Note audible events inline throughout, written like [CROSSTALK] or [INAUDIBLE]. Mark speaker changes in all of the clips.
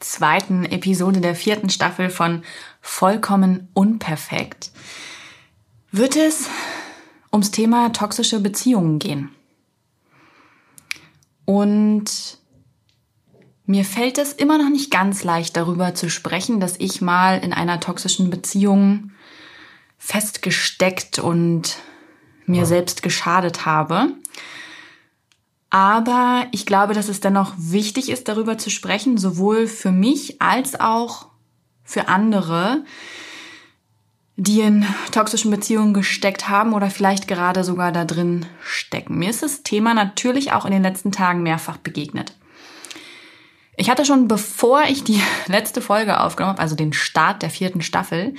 Speaker 1: zweiten Episode der vierten Staffel von Vollkommen Unperfekt wird es ums Thema toxische Beziehungen gehen. Und mir fällt es immer noch nicht ganz leicht darüber zu sprechen, dass ich mal in einer toxischen Beziehung festgesteckt und mir selbst geschadet habe. Aber ich glaube, dass es dennoch wichtig ist, darüber zu sprechen, sowohl für mich als auch für andere, die in toxischen Beziehungen gesteckt haben oder vielleicht gerade sogar da drin stecken. Mir ist das Thema natürlich auch in den letzten Tagen mehrfach begegnet. Ich hatte schon, bevor ich die [LAUGHS] letzte Folge aufgenommen habe, also den Start der vierten Staffel,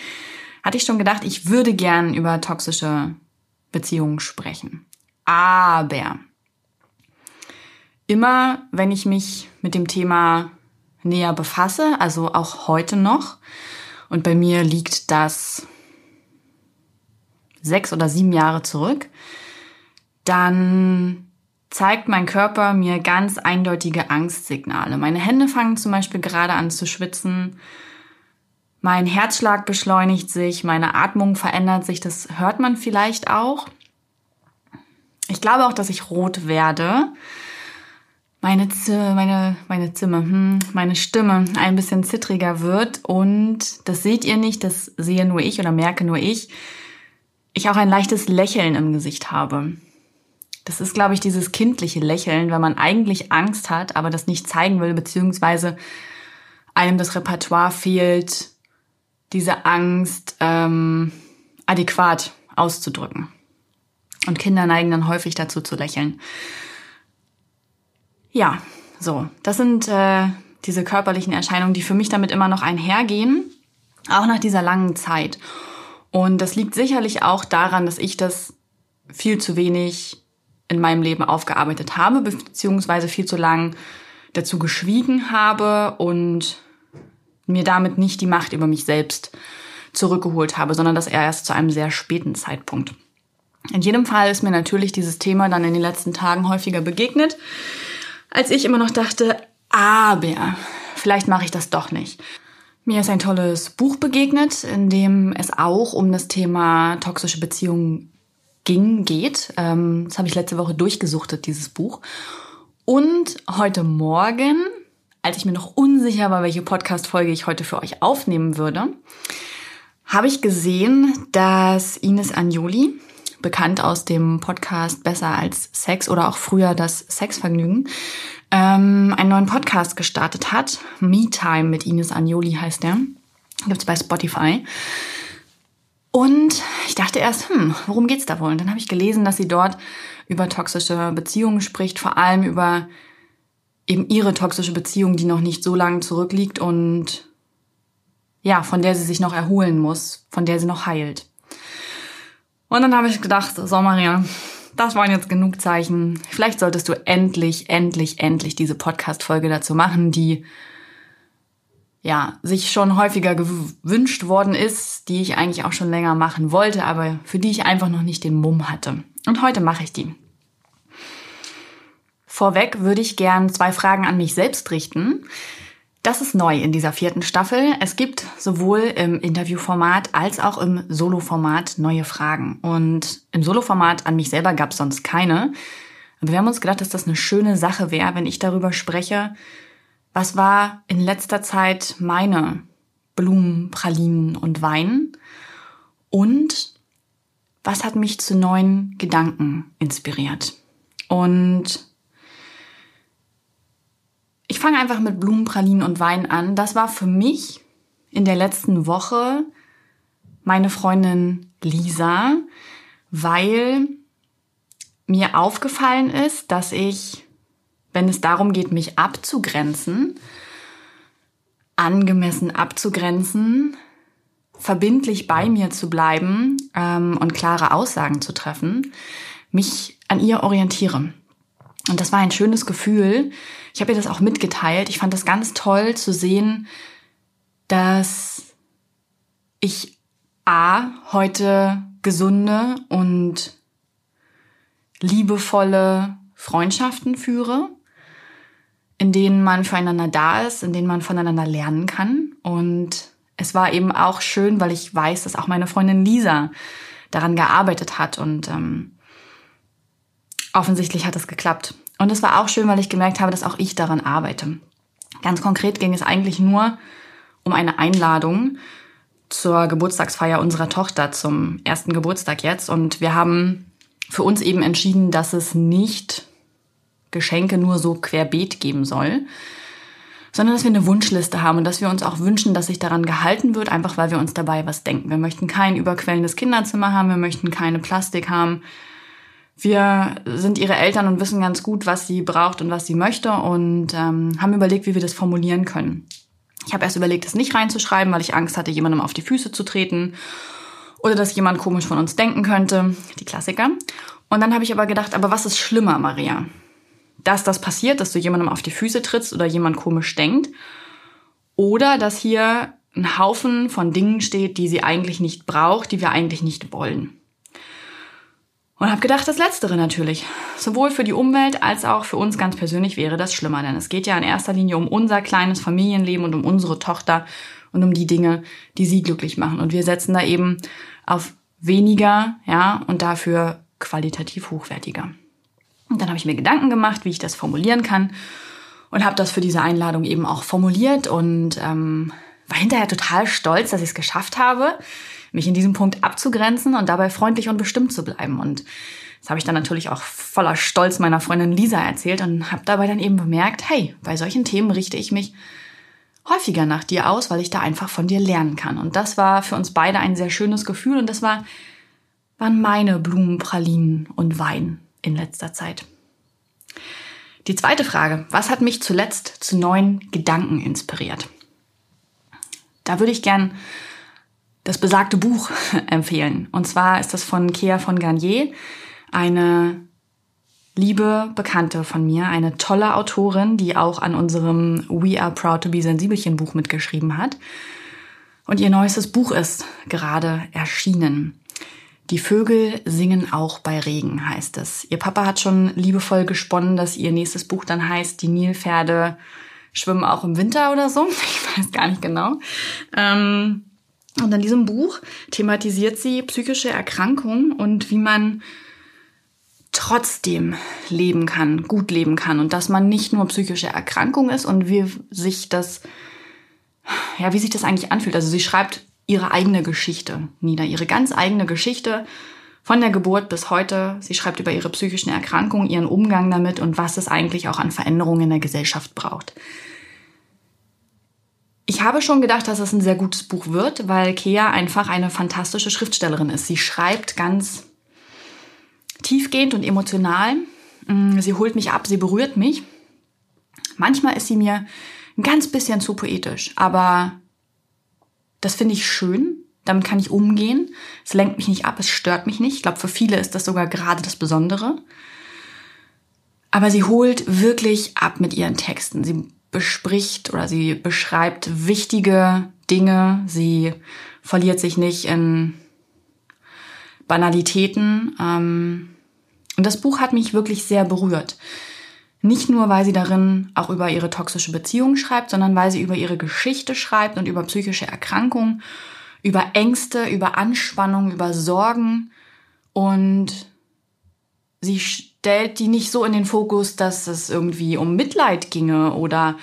Speaker 1: hatte ich schon gedacht, ich würde gern über toxische Beziehungen sprechen. Aber immer, wenn ich mich mit dem Thema näher befasse, also auch heute noch, und bei mir liegt das sechs oder sieben Jahre zurück, dann zeigt mein Körper mir ganz eindeutige Angstsignale. Meine Hände fangen zum Beispiel gerade an zu schwitzen. Mein Herzschlag beschleunigt sich, meine Atmung verändert sich, das hört man vielleicht auch. Ich glaube auch, dass ich rot werde meine, meine, meine Zimmer, hm, meine Stimme ein bisschen zittriger wird und das seht ihr nicht, das sehe nur ich oder merke nur ich, ich auch ein leichtes Lächeln im Gesicht habe. Das ist, glaube ich, dieses kindliche Lächeln, wenn man eigentlich Angst hat, aber das nicht zeigen will, beziehungsweise einem das Repertoire fehlt, diese Angst ähm, adäquat auszudrücken. Und Kinder neigen dann häufig dazu zu lächeln. Ja, so, das sind äh, diese körperlichen Erscheinungen, die für mich damit immer noch einhergehen, auch nach dieser langen Zeit. Und das liegt sicherlich auch daran, dass ich das viel zu wenig in meinem Leben aufgearbeitet habe, beziehungsweise viel zu lang dazu geschwiegen habe und mir damit nicht die Macht über mich selbst zurückgeholt habe, sondern das erst zu einem sehr späten Zeitpunkt. In jedem Fall ist mir natürlich dieses Thema dann in den letzten Tagen häufiger begegnet als ich immer noch dachte, aber vielleicht mache ich das doch nicht. Mir ist ein tolles Buch begegnet, in dem es auch um das Thema toxische Beziehungen ging, geht. Ähm, das habe ich letzte Woche durchgesuchtet, dieses Buch. Und heute Morgen, als ich mir noch unsicher war, welche Podcast-Folge ich heute für euch aufnehmen würde, habe ich gesehen, dass Ines Agnoli, bekannt aus dem Podcast Besser als Sex oder auch früher das Sexvergnügen, ähm, einen neuen Podcast gestartet hat. Me Time mit Ines Agnoli heißt der. Gibt's bei Spotify. Und ich dachte erst, hm, worum geht's da wohl? Und dann habe ich gelesen, dass sie dort über toxische Beziehungen spricht, vor allem über eben ihre toxische Beziehung, die noch nicht so lange zurückliegt und ja, von der sie sich noch erholen muss, von der sie noch heilt. Und dann habe ich gedacht, so Maria, das waren jetzt genug Zeichen. Vielleicht solltest du endlich, endlich, endlich diese Podcast-Folge dazu machen, die ja, sich schon häufiger gewünscht worden ist, die ich eigentlich auch schon länger machen wollte, aber für die ich einfach noch nicht den Mumm hatte. Und heute mache ich die. Vorweg würde ich gern zwei Fragen an mich selbst richten. Das ist neu in dieser vierten Staffel. Es gibt sowohl im Interviewformat als auch im Soloformat neue Fragen. Und im Soloformat an mich selber gab es sonst keine. Aber wir haben uns gedacht, dass das eine schöne Sache wäre, wenn ich darüber spreche, was war in letzter Zeit meine Blumen, Pralinen und Wein und was hat mich zu neuen Gedanken inspiriert. Und ich fange einfach mit Blumenpralinen und Wein an. Das war für mich in der letzten Woche meine Freundin Lisa, weil mir aufgefallen ist, dass ich, wenn es darum geht, mich abzugrenzen, angemessen abzugrenzen, verbindlich bei mir zu bleiben ähm, und klare Aussagen zu treffen, mich an ihr orientiere. Und das war ein schönes Gefühl. Ich habe ihr das auch mitgeteilt. Ich fand das ganz toll zu sehen, dass ich A heute gesunde und liebevolle Freundschaften führe, in denen man füreinander da ist, in denen man voneinander lernen kann. Und es war eben auch schön, weil ich weiß, dass auch meine Freundin Lisa daran gearbeitet hat und ähm, offensichtlich hat es geklappt. Und es war auch schön, weil ich gemerkt habe, dass auch ich daran arbeite. Ganz konkret ging es eigentlich nur um eine Einladung zur Geburtstagsfeier unserer Tochter zum ersten Geburtstag jetzt. Und wir haben für uns eben entschieden, dass es nicht Geschenke nur so querbeet geben soll, sondern dass wir eine Wunschliste haben und dass wir uns auch wünschen, dass sich daran gehalten wird, einfach weil wir uns dabei was denken. Wir möchten kein überquellendes Kinderzimmer haben, wir möchten keine Plastik haben. Wir sind ihre Eltern und wissen ganz gut, was sie braucht und was sie möchte und ähm, haben überlegt, wie wir das formulieren können. Ich habe erst überlegt, es nicht reinzuschreiben, weil ich Angst hatte, jemandem auf die Füße zu treten oder dass jemand komisch von uns denken könnte. Die Klassiker. Und dann habe ich aber gedacht, aber was ist schlimmer, Maria? Dass das passiert, dass du jemandem auf die Füße trittst oder jemand komisch denkt? Oder dass hier ein Haufen von Dingen steht, die sie eigentlich nicht braucht, die wir eigentlich nicht wollen. Und habe gedacht, das Letztere natürlich. Sowohl für die Umwelt als auch für uns ganz persönlich wäre das schlimmer, denn es geht ja in erster Linie um unser kleines Familienleben und um unsere Tochter und um die Dinge, die sie glücklich machen. Und wir setzen da eben auf weniger, ja, und dafür qualitativ hochwertiger. Und dann habe ich mir Gedanken gemacht, wie ich das formulieren kann und habe das für diese Einladung eben auch formuliert und ähm, war hinterher total stolz, dass ich es geschafft habe mich in diesem Punkt abzugrenzen und dabei freundlich und bestimmt zu bleiben. Und das habe ich dann natürlich auch voller Stolz meiner Freundin Lisa erzählt und habe dabei dann eben bemerkt, hey, bei solchen Themen richte ich mich häufiger nach dir aus, weil ich da einfach von dir lernen kann. Und das war für uns beide ein sehr schönes Gefühl und das war, waren meine Blumen, Pralinen und Wein in letzter Zeit. Die zweite Frage, was hat mich zuletzt zu neuen Gedanken inspiriert? Da würde ich gern das besagte Buch [LAUGHS] empfehlen. Und zwar ist das von Kea von Garnier, eine liebe Bekannte von mir, eine tolle Autorin, die auch an unserem We Are Proud to Be Sensibelchen Buch mitgeschrieben hat. Und ihr neuestes Buch ist gerade erschienen. Die Vögel singen auch bei Regen, heißt es. Ihr Papa hat schon liebevoll gesponnen, dass ihr nächstes Buch dann heißt, die Nilpferde schwimmen auch im Winter oder so. [LAUGHS] Ich weiß gar nicht genau. Ähm, und in diesem Buch thematisiert sie psychische Erkrankungen und wie man trotzdem leben kann, gut leben kann und dass man nicht nur psychische Erkrankung ist und wie sich das, ja, wie sich das eigentlich anfühlt. Also sie schreibt ihre eigene Geschichte nieder, ihre ganz eigene Geschichte von der Geburt bis heute. Sie schreibt über ihre psychischen Erkrankungen, ihren Umgang damit und was es eigentlich auch an Veränderungen in der Gesellschaft braucht. Ich habe schon gedacht, dass es ein sehr gutes Buch wird, weil Kea einfach eine fantastische Schriftstellerin ist. Sie schreibt ganz tiefgehend und emotional. Mm, sie holt mich ab, sie berührt mich. Manchmal ist sie mir ein ganz bisschen zu poetisch, aber das finde ich schön. Damit kann ich umgehen. Es lenkt mich nicht ab, es stört mich nicht. Ich glaube, für viele ist das sogar gerade das Besondere. Aber sie holt wirklich ab mit ihren Texten. Sie bespricht oder sie beschreibt wichtige Dinge. Sie verliert sich nicht in Banalitäten. Ähm, und das Buch hat mich wirklich sehr berührt. Nicht nur, weil sie darin auch über ihre toxische Beziehung schreibt, sondern weil sie über ihre Geschichte schreibt und über psychische Erkrankungen, über Ängste, über Anspannung, über Sorgen. Und sie stellt die nicht so in den Fokus, dass es irgendwie um Mitleid ginge oder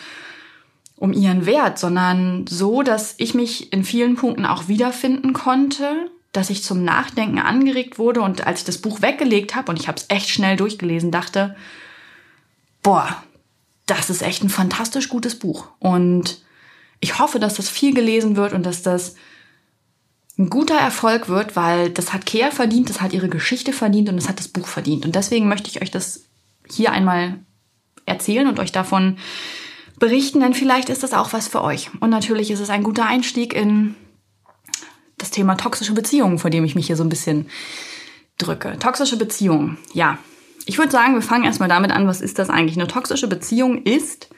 Speaker 1: um ihren Wert, sondern so, dass ich mich in vielen Punkten auch wiederfinden konnte, dass ich zum Nachdenken angeregt wurde und als ich das Buch weggelegt habe und ich habe es echt schnell durchgelesen, dachte, boah, das ist echt ein fantastisch gutes Buch. Und ich hoffe, dass das viel gelesen wird und dass das ein guter Erfolg wird, weil das hat Kea verdient, das hat ihre Geschichte verdient und das hat das Buch verdient. Und deswegen möchte ich euch das hier einmal erzählen und euch davon berichten, denn vielleicht ist das auch was für euch. Und natürlich ist es ein guter Einstieg in das Thema toxische Beziehungen, vor dem ich mich hier so ein bisschen drücke. Toxische Beziehungen, ja. Ich würde sagen, wir fangen erstmal damit an, was ist das eigentlich? Eine toxische Beziehung ist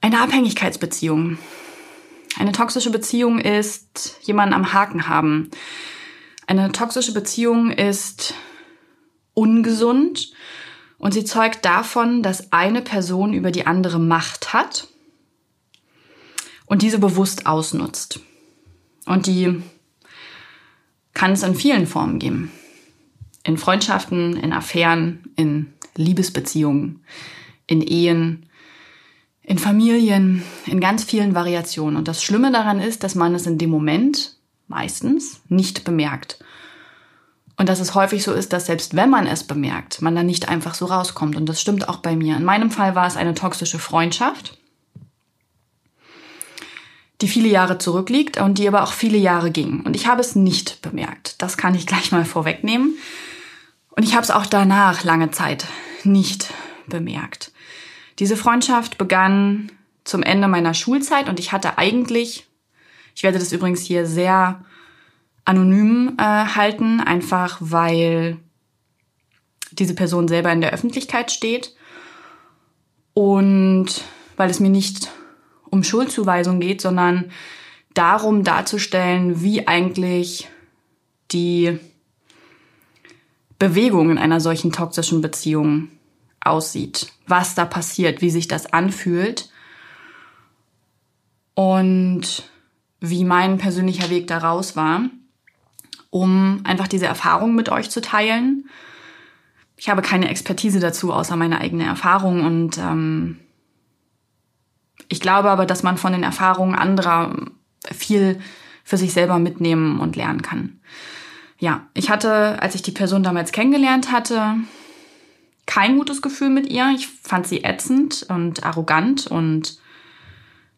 Speaker 1: eine Abhängigkeitsbeziehung. Eine toxische Beziehung ist jemanden am Haken haben. Eine toxische Beziehung ist ungesund und sie zeugt davon, dass eine Person über die andere Macht hat und diese bewusst ausnutzt. Und die kann es in vielen Formen geben. In Freundschaften, in Affären, in Liebesbeziehungen, in Ehen, in Familien, in ganz vielen Variationen. Und das Schlimme daran ist, dass man es in dem Moment meistens nicht bemerkt. Und dass es häufig so ist, dass selbst wenn man es bemerkt, man dann nicht einfach so rauskommt. Und das stimmt auch bei mir. In meinem Fall war es eine toxische Freundschaft, die viele Jahre zurückliegt und die aber auch viele Jahre ging. Und ich habe es nicht bemerkt. Das kann ich [LAUGHS] gleich mal vorwegnehmen. Und ich habe es auch danach lange Zeit nicht bemerkt. Diese Freundschaft begann zum Ende meiner Schulzeit und ich hatte eigentlich, ich werde das übrigens hier sehr anonym äh, halten, einfach weil diese Person selber in der Öffentlichkeit steht und weil es mir nicht um Schuldzuweisung geht, sondern darum darzustellen, wie eigentlich die Bewegung in einer solchen toxischen Beziehung aussieht, was da passiert, wie sich das anfühlt und wie mein persönlicher Weg daraus war, um einfach diese Erfahrung mit euch zu teilen. Ich habe keine Expertise dazu, außer meine eigene Erfahrung und ähm, ich glaube aber, dass man von den Erfahrungen anderer viel für sich selber mitnehmen und lernen kann. Ja, ich hatte, als ich die Person damals kennengelernt hatte, kein gutes Gefühl mit ihr. Ich fand sie ätzend und arrogant und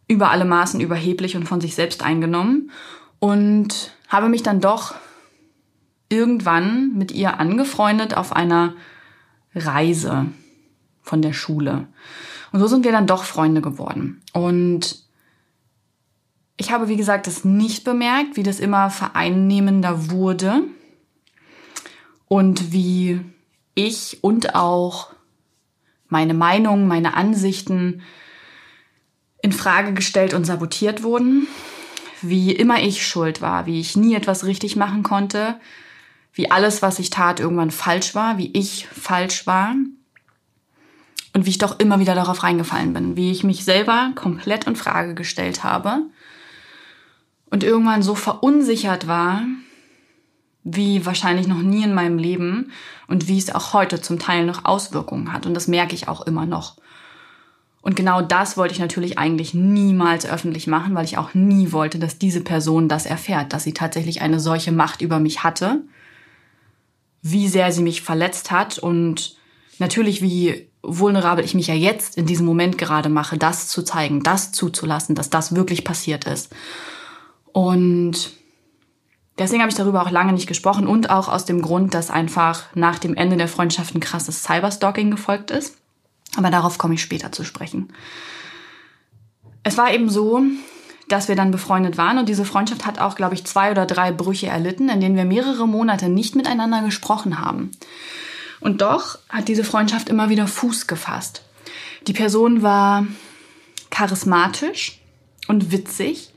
Speaker 1: über alle Maßen überheblich und von sich selbst eingenommen und habe mich dann doch irgendwann mit ihr angefreundet auf einer Reise von der Schule. Und so sind wir dann doch Freunde geworden. Und ich habe, wie gesagt, das nicht bemerkt, wie das immer vereinnehmender wurde und wie ich und auch meine Meinung, meine Ansichten in Frage gestellt und sabotiert wurden, wie immer ich schuld war, wie ich nie etwas richtig machen konnte, wie alles, was ich tat, irgendwann falsch war, wie ich falsch war und wie ich doch immer wieder darauf reingefallen bin, wie ich mich selber komplett in Frage gestellt habe und irgendwann so verunsichert war, wie wahrscheinlich noch nie in meinem Leben und wie es auch heute zum Teil noch Auswirkungen hat. Und das merke ich auch immer noch. Und genau das wollte ich natürlich eigentlich niemals öffentlich machen, weil ich auch nie wollte, dass diese Person das erfährt, dass sie tatsächlich eine solche Macht über mich hatte, wie sehr sie mich verletzt hat und natürlich wie vulnerabel ich mich ja jetzt in diesem Moment gerade mache, das zu zeigen, das zuzulassen, dass das wirklich passiert ist. Und Deswegen habe ich darüber auch lange nicht gesprochen und auch aus dem Grund, dass einfach nach dem Ende der Freundschaft ein krasses Cyberstalking gefolgt ist. Aber darauf komme ich später zu sprechen. Es war eben so, dass wir dann befreundet waren und diese Freundschaft hat auch, glaube ich, zwei oder drei Brüche erlitten, in denen wir mehrere Monate nicht miteinander gesprochen haben. Und doch hat diese Freundschaft immer wieder Fuß gefasst. Die Person war charismatisch und witzig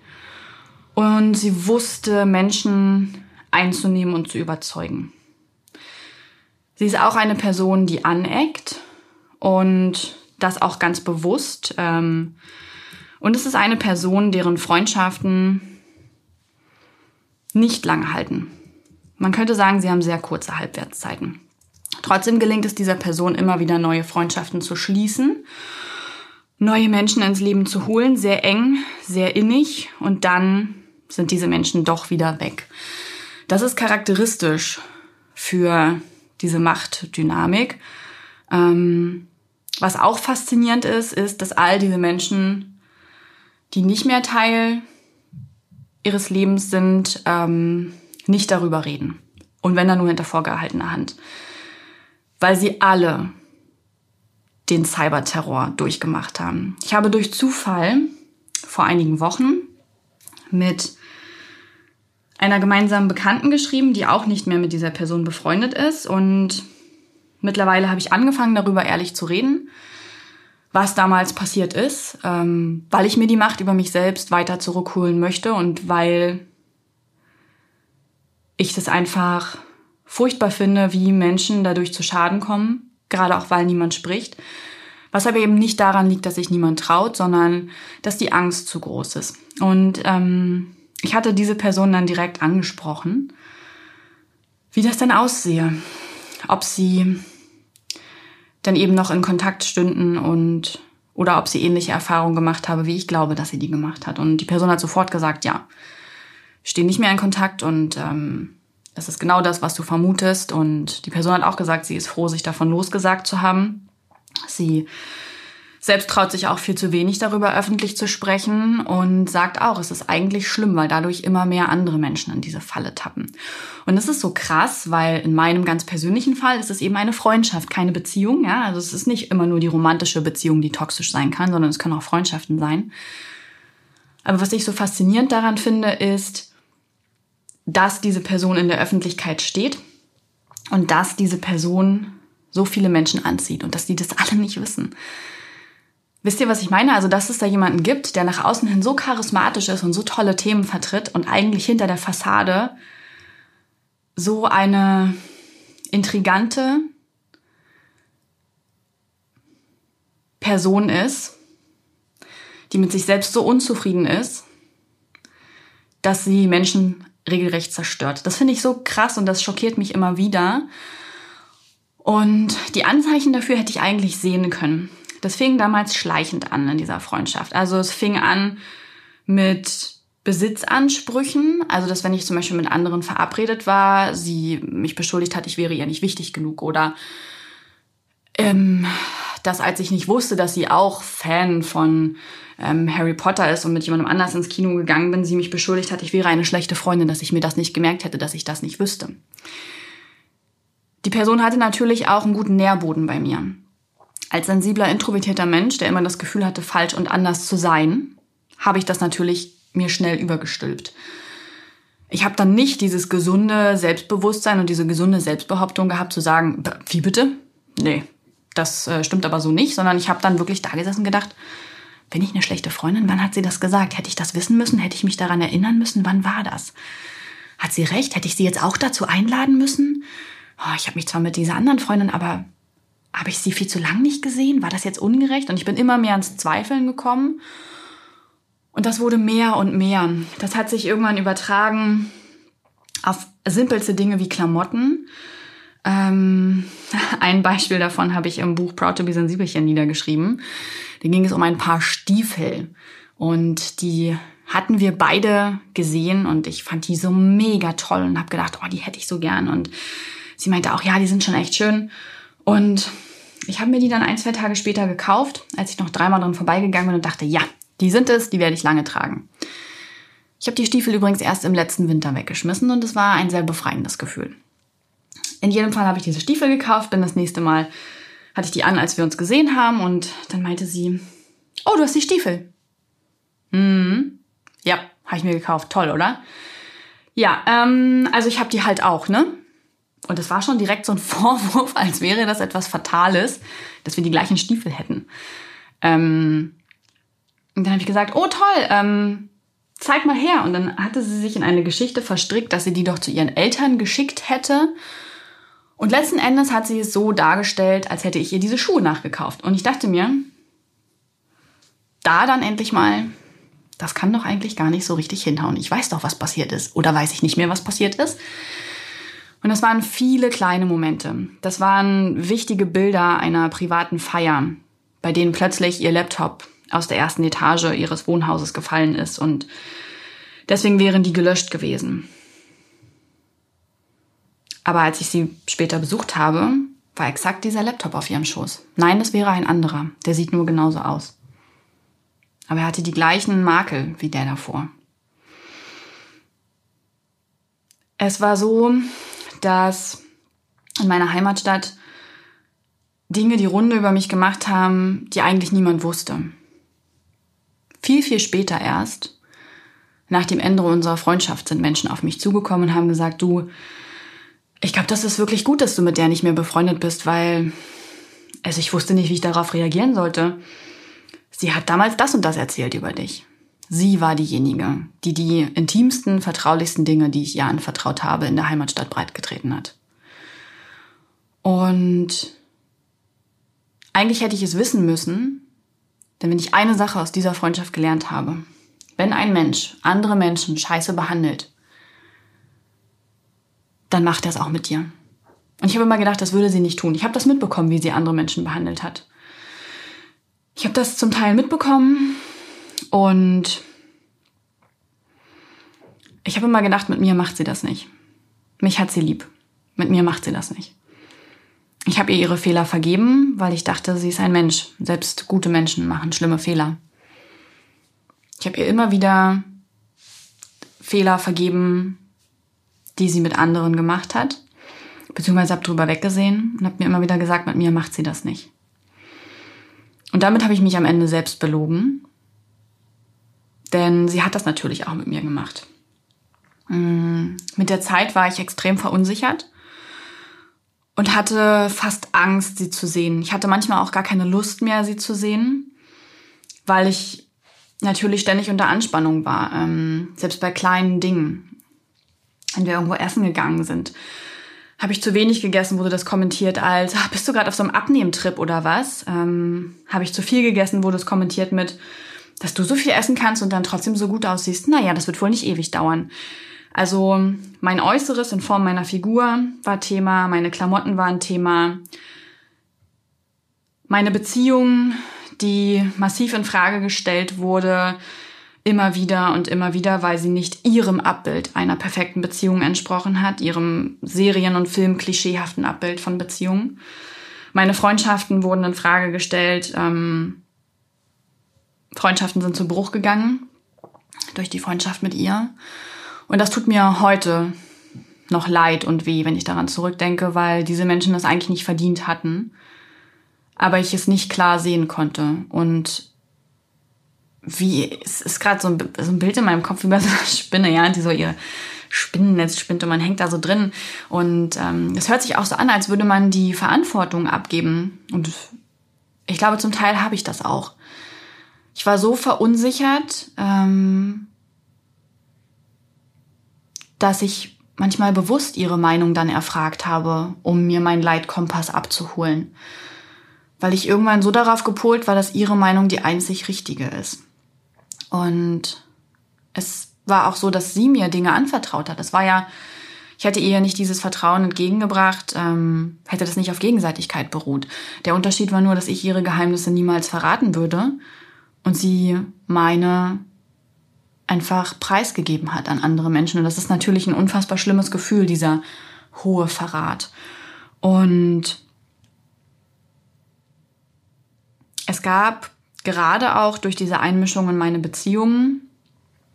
Speaker 1: und sie wusste, Menschen einzunehmen und zu überzeugen. Sie ist auch eine Person, die aneckt und das auch ganz bewusst. Ähm, und es ist eine Person, deren Freundschaften nicht lange halten. Man könnte sagen, sie haben sehr kurze Halbwertszeiten. Trotzdem gelingt es dieser Person immer wieder neue Freundschaften zu schließen, neue Menschen ins Leben zu holen, sehr eng, sehr innig und dann sind diese Menschen doch wieder weg. Das ist charakteristisch für diese Machtdynamik. Ähm, was auch faszinierend ist, ist, dass all diese Menschen, die nicht mehr Teil ihres Lebens sind, ähm, nicht darüber reden. Und wenn dann nur hinter vorgehaltener Hand. Weil sie alle den Cyberterror durchgemacht haben. Ich habe durch Zufall vor einigen Wochen mit einer gemeinsamen Bekannten geschrieben, die auch nicht mehr mit dieser Person befreundet ist. Und mittlerweile habe ich angefangen, darüber ehrlich zu reden, was damals passiert ist, ähm, weil ich mir die Macht über mich selbst weiter zurückholen möchte und weil ich das einfach furchtbar finde, wie Menschen dadurch zu Schaden kommen, gerade auch weil niemand spricht. Was aber eben nicht daran liegt, dass sich niemand traut, sondern dass die Angst zu groß ist. Und ähm, ich hatte diese Person dann direkt angesprochen, wie das denn aussehe. Ob sie dann eben noch in Kontakt stünden und oder ob sie ähnliche Erfahrungen gemacht habe, wie ich glaube, dass sie die gemacht hat. Und die Person hat sofort gesagt, ja, stehen nicht mehr in Kontakt und ähm, das ist genau das, was du vermutest. Und die Person hat auch gesagt, sie ist froh, sich davon losgesagt zu haben. Sie selbst traut sich auch viel zu wenig darüber öffentlich zu sprechen und sagt auch, es ist eigentlich schlimm, weil dadurch immer mehr andere Menschen in diese Falle tappen. Und das ist so krass, weil in meinem ganz persönlichen Fall ist es eben eine Freundschaft, keine Beziehung. Ja? Also es ist nicht immer nur die romantische Beziehung, die toxisch sein kann, sondern es können auch Freundschaften sein. Aber was ich so faszinierend daran finde, ist, dass diese Person in der Öffentlichkeit steht und dass diese Person so viele Menschen anzieht und dass die das [LAUGHS] alle nicht wissen. Wisst ihr, was ich meine? Also, dass es da jemanden gibt, der nach außen hin so charismatisch ist und so tolle Themen vertritt und eigentlich hinter der Fassade so eine intrigante Person ist, die mit sich selbst so unzufrieden ist, dass sie Menschen regelrecht zerstört. Das finde ich so krass und das schockiert mich immer wieder. Und die Anzeichen dafür hätte ich eigentlich sehen können. Das fing damals schleichend an in dieser Freundschaft. Also es fing an mit Besitzansprüchen, also dass wenn ich zum Beispiel mit anderen verabredet war, sie mich beschuldigt hat, ich wäre ihr nicht wichtig genug oder ähm, dass als ich nicht wusste, dass sie auch Fan von ähm, Harry Potter ist und mit jemandem anders ins Kino gegangen bin, sie mich beschuldigt hat, ich wäre eine schlechte Freundin, dass ich mir das nicht gemerkt hätte, dass ich das nicht wüsste. Die Person hatte natürlich auch einen guten Nährboden bei mir. Als sensibler, introvertierter Mensch, der immer das Gefühl hatte, falsch und anders zu sein, habe ich das natürlich mir schnell übergestülpt. Ich habe dann nicht dieses gesunde Selbstbewusstsein und diese gesunde Selbstbehauptung gehabt, zu sagen, wie bitte? Nee, das äh, stimmt aber so nicht, sondern ich habe dann wirklich da gesessen und gedacht, bin ich eine schlechte Freundin? Wann hat sie das gesagt? Hätte ich das wissen müssen? Hätte ich mich daran erinnern müssen? Wann war das? Hat sie recht? Hätte ich sie jetzt auch dazu einladen müssen? Oh, ich habe mich zwar mit dieser anderen Freundin, aber habe ich sie viel zu lang nicht gesehen? War das jetzt ungerecht? Und ich bin immer mehr ans Zweifeln gekommen. Und das wurde mehr und mehr. Das hat sich irgendwann übertragen auf simpelste Dinge wie Klamotten. Ähm, [LAUGHS] ein Beispiel davon habe ich im Buch Proud to be Sensibelchen niedergeschrieben. Da ging es um ein paar Stiefel. Und die hatten wir beide gesehen und ich fand die so mega toll und habe gedacht, oh, die hätte ich so gern. Und sie meinte auch, ja, die sind schon echt schön. Und ich habe mir die dann ein, zwei Tage später gekauft, als ich noch dreimal dran vorbeigegangen bin und dachte, ja, die sind es, die werde ich lange tragen. Ich habe die Stiefel übrigens erst im letzten Winter weggeschmissen und es war ein sehr befreiendes Gefühl. In jedem Fall habe ich diese Stiefel gekauft, bin das nächste Mal, hatte ich die an, als wir uns gesehen haben und dann meinte sie, oh, du hast die Stiefel. Hm, ja, habe ich mir gekauft. Toll, oder? Ja, ähm, also ich habe die halt auch, ne? Und es war schon direkt so ein [LAUGHS] Vorwurf, als wäre das etwas Fatales, dass wir die gleichen Stiefel hätten. Ähm, und dann habe ich gesagt, oh toll, ähm, zeig mal her. Und dann hatte sie sich in eine Geschichte verstrickt, dass sie die doch zu ihren Eltern geschickt hätte. Und letzten Endes hat sie es so dargestellt, als hätte ich ihr diese Schuhe nachgekauft. Und ich dachte mir, da dann endlich mal, das kann doch eigentlich gar nicht so richtig hinhauen. Ich weiß doch, was passiert ist. Oder weiß ich nicht mehr, was passiert ist. Und das waren viele kleine Momente. Das waren wichtige Bilder einer privaten Feier, bei denen plötzlich ihr Laptop aus der ersten Etage ihres Wohnhauses gefallen ist und deswegen wären die gelöscht gewesen. Aber als ich sie später besucht habe, war exakt dieser Laptop auf ihrem Schoß. Nein, das wäre ein anderer. Der sieht nur genauso aus. Aber er hatte die gleichen Makel wie der davor. Es war so, dass in meiner Heimatstadt Dinge die Runde über mich gemacht haben, die eigentlich niemand wusste. Viel, viel später erst, nach dem Ende unserer Freundschaft, sind Menschen auf mich zugekommen und haben gesagt, du, ich glaube, das ist wirklich gut, dass du mit der nicht mehr befreundet bist, weil also ich wusste nicht, wie ich darauf reagieren sollte. Sie hat damals das und das erzählt über dich. Sie war diejenige, die die intimsten, vertraulichsten Dinge, die ich ihr anvertraut habe, in der Heimatstadt breitgetreten hat. Und eigentlich hätte ich es wissen müssen, denn wenn ich eine Sache aus dieser Freundschaft gelernt habe, wenn ein Mensch andere Menschen scheiße behandelt, dann macht er es auch mit dir. Und ich habe immer gedacht, das würde sie nicht tun. Ich habe das mitbekommen, wie sie andere Menschen behandelt hat. Ich habe das zum Teil mitbekommen und ich habe immer gedacht, mit mir macht sie das nicht. Mich hat sie lieb. Mit mir macht sie das nicht. Ich habe ihr ihre Fehler vergeben, weil ich dachte, sie ist ein Mensch. Selbst gute Menschen machen schlimme Fehler. Ich habe ihr immer wieder Fehler vergeben, die sie mit anderen gemacht hat beziehungsweise habe drüber weggesehen und habe mir immer wieder gesagt, mit mir macht sie das nicht. Und damit habe ich mich am Ende selbst belogen, denn sie hat das natürlich auch mit mir gemacht. Mm, mit der Zeit war ich extrem verunsichert und hatte fast Angst, sie zu sehen. Ich hatte manchmal auch gar keine Lust mehr, sie zu sehen, weil ich natürlich ständig unter Anspannung war, ähm, selbst bei kleinen Dingen. Wenn wir irgendwo essen gegangen sind, habe ich zu wenig gegessen, wurde das kommentiert als, ach, bist du gerade auf so einem Abnehmtrip oder was? Ähm, habe ich zu viel gegessen, wurde es kommentiert mit, dass du so viel essen kannst und dann trotzdem so gut aussiehst. Naja, das wird wohl nicht ewig dauern. Also mein Äußeres in Form meiner Figur war Thema, meine Klamotten waren Thema, meine Beziehung, die massiv in Frage gestellt wurde, immer wieder und immer wieder, weil sie nicht ihrem Abbild einer perfekten Beziehung entsprochen hat, ihrem Serien- und Film-klischeehaften Abbild von Beziehungen. Meine Freundschaften wurden in Frage gestellt. Ähm, Freundschaften sind zu Bruch gegangen durch die Freundschaft mit ihr. Und das tut mir heute noch leid und weh, wenn ich daran zurückdenke, weil diese Menschen das eigentlich nicht verdient hatten. Aber ich es nicht klar sehen konnte. Und wie, es ist gerade so, ein, so ein Bild in meinem Kopf wie bei so einer Spinne, ja, die so ihr Spinnennetz spinnt und man hängt da so drin. Und ähm, es hört sich auch so an, als würde man die Verantwortung abgeben. Und ich glaube, zum Teil habe ich das auch. Ich war so verunsichert, ähm, dass ich manchmal bewusst ihre Meinung dann erfragt habe, um mir meinen Leitkompass abzuholen. Weil ich irgendwann so darauf gepolt war, dass ihre Meinung die einzig richtige ist. Und es war auch so, dass sie mir Dinge anvertraut hat. Es war ja, ich hätte ihr nicht dieses Vertrauen entgegengebracht, ähm, hätte das nicht auf Gegenseitigkeit beruht. Der Unterschied war nur, dass ich ihre Geheimnisse niemals verraten würde und sie meine einfach preisgegeben hat an andere Menschen. Und das ist natürlich ein unfassbar schlimmes Gefühl, dieser hohe Verrat. Und es gab gerade auch durch diese Einmischung in meine Beziehungen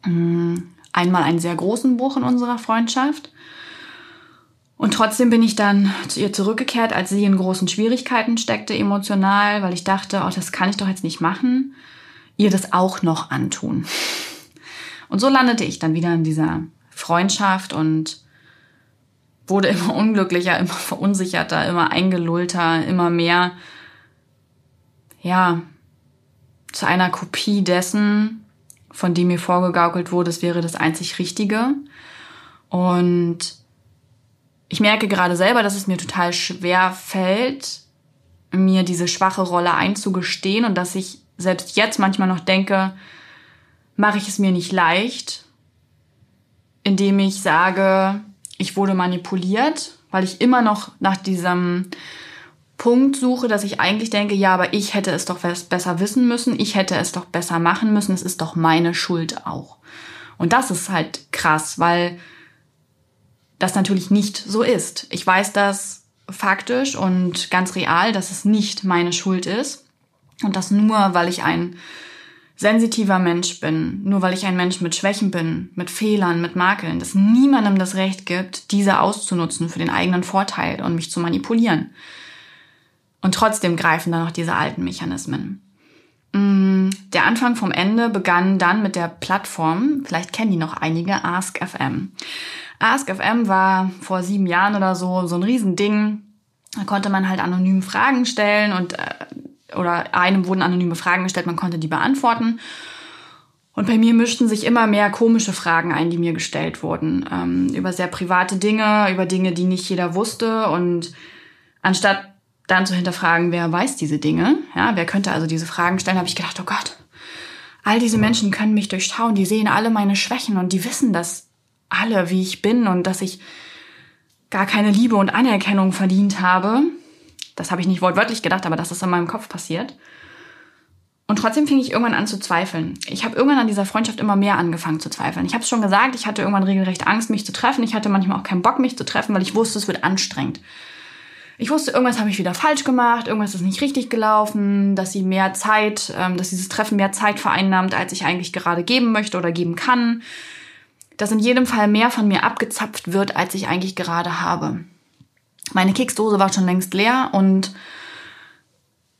Speaker 1: mm, einmal einen sehr großen Bruch in unserer Freundschaft. Und trotzdem bin ich dann zu ihr zurückgekehrt, als sie in großen Schwierigkeiten steckte emotional, weil ich dachte, oh, das kann ich doch jetzt nicht machen, ihr das auch noch antun. Und so landete ich dann wieder in dieser Freundschaft und wurde immer unglücklicher, immer verunsicherter, immer eingelullter, immer mehr, ja, zu einer Kopie dessen, von dem mir vorgegaukelt wurde, es wäre das einzig Richtige. Und ich merke gerade selber, dass es mir total schwer fällt, mir diese schwache Rolle einzugestehen und dass ich selbst jetzt manchmal noch denke, mache ich es mir nicht leicht, indem ich sage, ich wurde manipuliert, weil ich immer noch nach diesem Punkt suche, dass ich eigentlich denke, ja, aber ich hätte es doch besser wissen müssen, ich hätte es doch besser machen müssen, es ist doch meine Schuld auch. Und das ist halt krass, weil das natürlich nicht so ist. Ich weiß das faktisch und ganz real, dass es nicht meine Schuld ist und das nur, weil ich ein sensitiver Mensch bin, nur weil ich ein Mensch mit Schwächen bin, mit Fehlern, mit Makeln, dass niemandem das Recht gibt, diese auszunutzen für den eigenen Vorteil und mich zu manipulieren. Und trotzdem greifen da noch diese alten Mechanismen. Mm, der Anfang vom Ende begann dann mit der Plattform, vielleicht kennen die noch einige, AskFM. AskFM war vor sieben Jahren oder so so ein Riesending. Da konnte man halt anonym Fragen stellen und äh, oder einem wurden anonyme Fragen gestellt, man konnte die beantworten. Und bei mir mischten sich immer mehr komische Fragen ein, die mir gestellt wurden. Ähm, über sehr private Dinge, über Dinge, die nicht jeder wusste. Und anstatt dann zu hinterfragen, wer weiß diese Dinge, ja, wer könnte also diese Fragen stellen, habe ich gedacht, oh Gott, all diese Menschen können mich durchschauen, die sehen alle meine Schwächen und die wissen das alle, wie ich bin und dass ich gar keine Liebe und Anerkennung verdient habe. Das habe ich nicht wortwörtlich gedacht, aber das ist in meinem Kopf passiert. Und trotzdem fing ich irgendwann an zu zweifeln. Ich habe irgendwann an dieser Freundschaft immer mehr angefangen zu zweifeln. Ich habe es schon gesagt, ich hatte irgendwann regelrecht Angst, mich zu treffen. Ich hatte manchmal auch keinen Bock, mich zu treffen, weil ich wusste, es wird anstrengend. Ich wusste, irgendwas habe ich wieder falsch gemacht, irgendwas ist nicht richtig gelaufen, dass sie mehr Zeit, ähm, dass dieses Treffen mehr Zeit vereinnahmt, als ich eigentlich gerade geben möchte oder geben kann. Dass in jedem Fall mehr von mir abgezapft wird, als ich eigentlich gerade habe. Meine Keksdose war schon längst leer und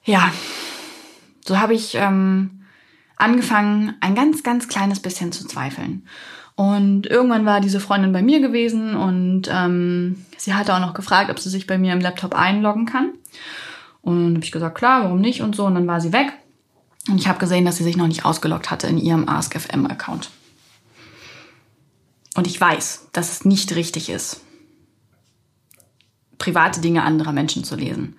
Speaker 1: ja, so habe ich ähm, angefangen, ein ganz, ganz kleines bisschen zu zweifeln. Und irgendwann war diese Freundin bei mir gewesen und ähm, sie hatte auch noch gefragt, ob sie sich bei mir im Laptop einloggen kann. Und habe ich gesagt, klar, warum nicht und so. Und dann war sie weg. Und ich habe gesehen, dass sie sich noch nicht ausgeloggt hatte in ihrem AskFM-Account. Und ich weiß, dass es nicht richtig ist, private Dinge anderer Menschen zu lesen.